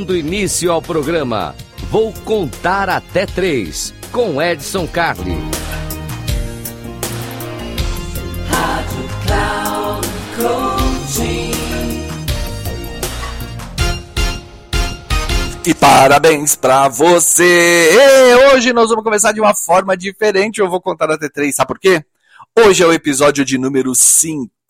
Dando início ao programa, vou contar até três com Edson Carli. E parabéns pra você! E hoje nós vamos começar de uma forma diferente. Eu vou contar até três, sabe por quê? Hoje é o episódio de número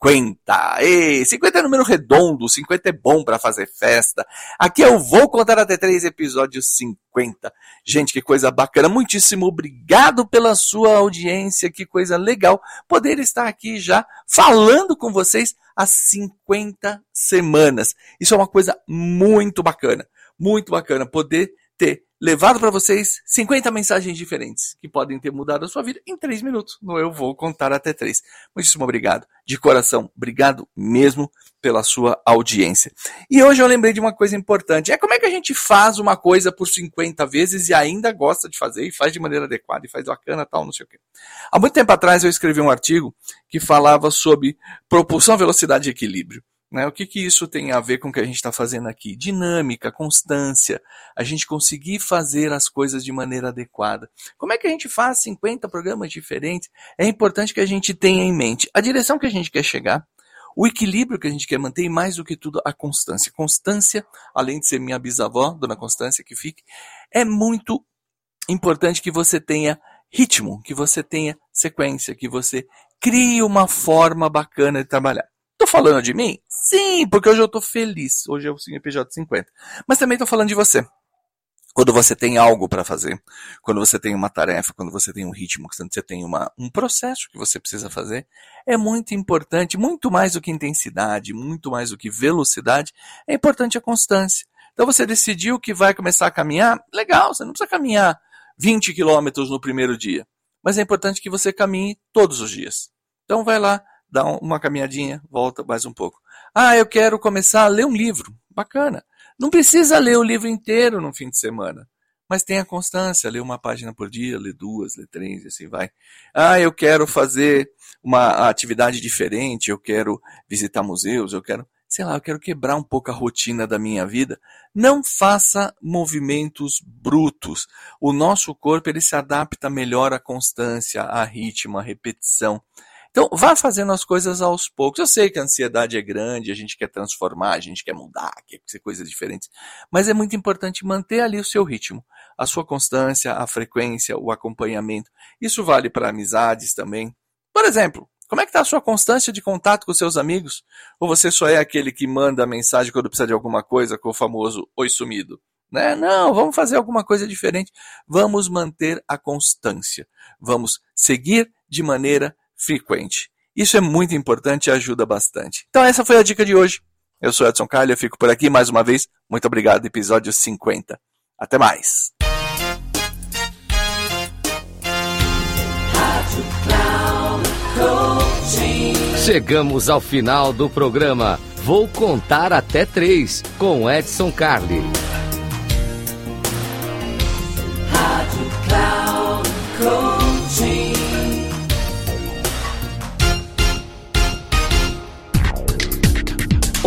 50. E 50 é número redondo, 50 é bom para fazer festa. Aqui eu vou contar até três episódios 50. Gente, que coisa bacana. Muitíssimo obrigado pela sua audiência. Que coisa legal poder estar aqui já falando com vocês há 50 semanas. Isso é uma coisa muito bacana. Muito bacana poder ter levado para vocês 50 mensagens diferentes que podem ter mudado a sua vida em 3 minutos. No Eu Vou Contar Até 3. Muitíssimo obrigado. De coração, obrigado mesmo pela sua audiência. E hoje eu lembrei de uma coisa importante. É como é que a gente faz uma coisa por 50 vezes e ainda gosta de fazer e faz de maneira adequada e faz bacana, tal, não sei o quê. Há muito tempo atrás eu escrevi um artigo que falava sobre propulsão, velocidade e equilíbrio. Né? O que, que isso tem a ver com o que a gente está fazendo aqui? Dinâmica, constância, a gente conseguir fazer as coisas de maneira adequada. Como é que a gente faz 50 programas diferentes? É importante que a gente tenha em mente a direção que a gente quer chegar, o equilíbrio que a gente quer manter e mais do que tudo a constância. Constância, além de ser minha bisavó, Dona Constância, que fique, é muito importante que você tenha ritmo, que você tenha sequência, que você crie uma forma bacana de trabalhar. Falando de mim? Sim, porque hoje eu tô feliz. Hoje é o CNPJ 50. Mas também tô falando de você. Quando você tem algo para fazer, quando você tem uma tarefa, quando você tem um ritmo, quando você tem uma, um processo que você precisa fazer, é muito importante, muito mais do que intensidade, muito mais do que velocidade, é importante a constância. Então você decidiu que vai começar a caminhar, legal, você não precisa caminhar 20 quilômetros no primeiro dia, mas é importante que você caminhe todos os dias. Então vai lá, dá uma caminhadinha, volta mais um pouco. Ah, eu quero começar a ler um livro. Bacana. Não precisa ler o livro inteiro no fim de semana, mas tenha constância, lê uma página por dia, lê duas, lê três, e assim vai. Ah, eu quero fazer uma atividade diferente, eu quero visitar museus, eu quero, sei lá, eu quero quebrar um pouco a rotina da minha vida. Não faça movimentos brutos. O nosso corpo ele se adapta melhor à constância, a ritmo, à repetição. Então, vá fazendo as coisas aos poucos. Eu sei que a ansiedade é grande, a gente quer transformar, a gente quer mudar, quer ser coisas diferentes, mas é muito importante manter ali o seu ritmo, a sua constância, a frequência, o acompanhamento. Isso vale para amizades também. Por exemplo, como é que está a sua constância de contato com seus amigos? Ou você só é aquele que manda mensagem quando precisa de alguma coisa com o famoso oi sumido? Né? Não, vamos fazer alguma coisa diferente. Vamos manter a constância. Vamos seguir de maneira frequente. Isso é muito importante e ajuda bastante. Então essa foi a dica de hoje. Eu sou Edson eu fico por aqui mais uma vez. Muito obrigado, episódio 50. Até mais. Chegamos ao final do programa. Vou contar até três com Edson Carli.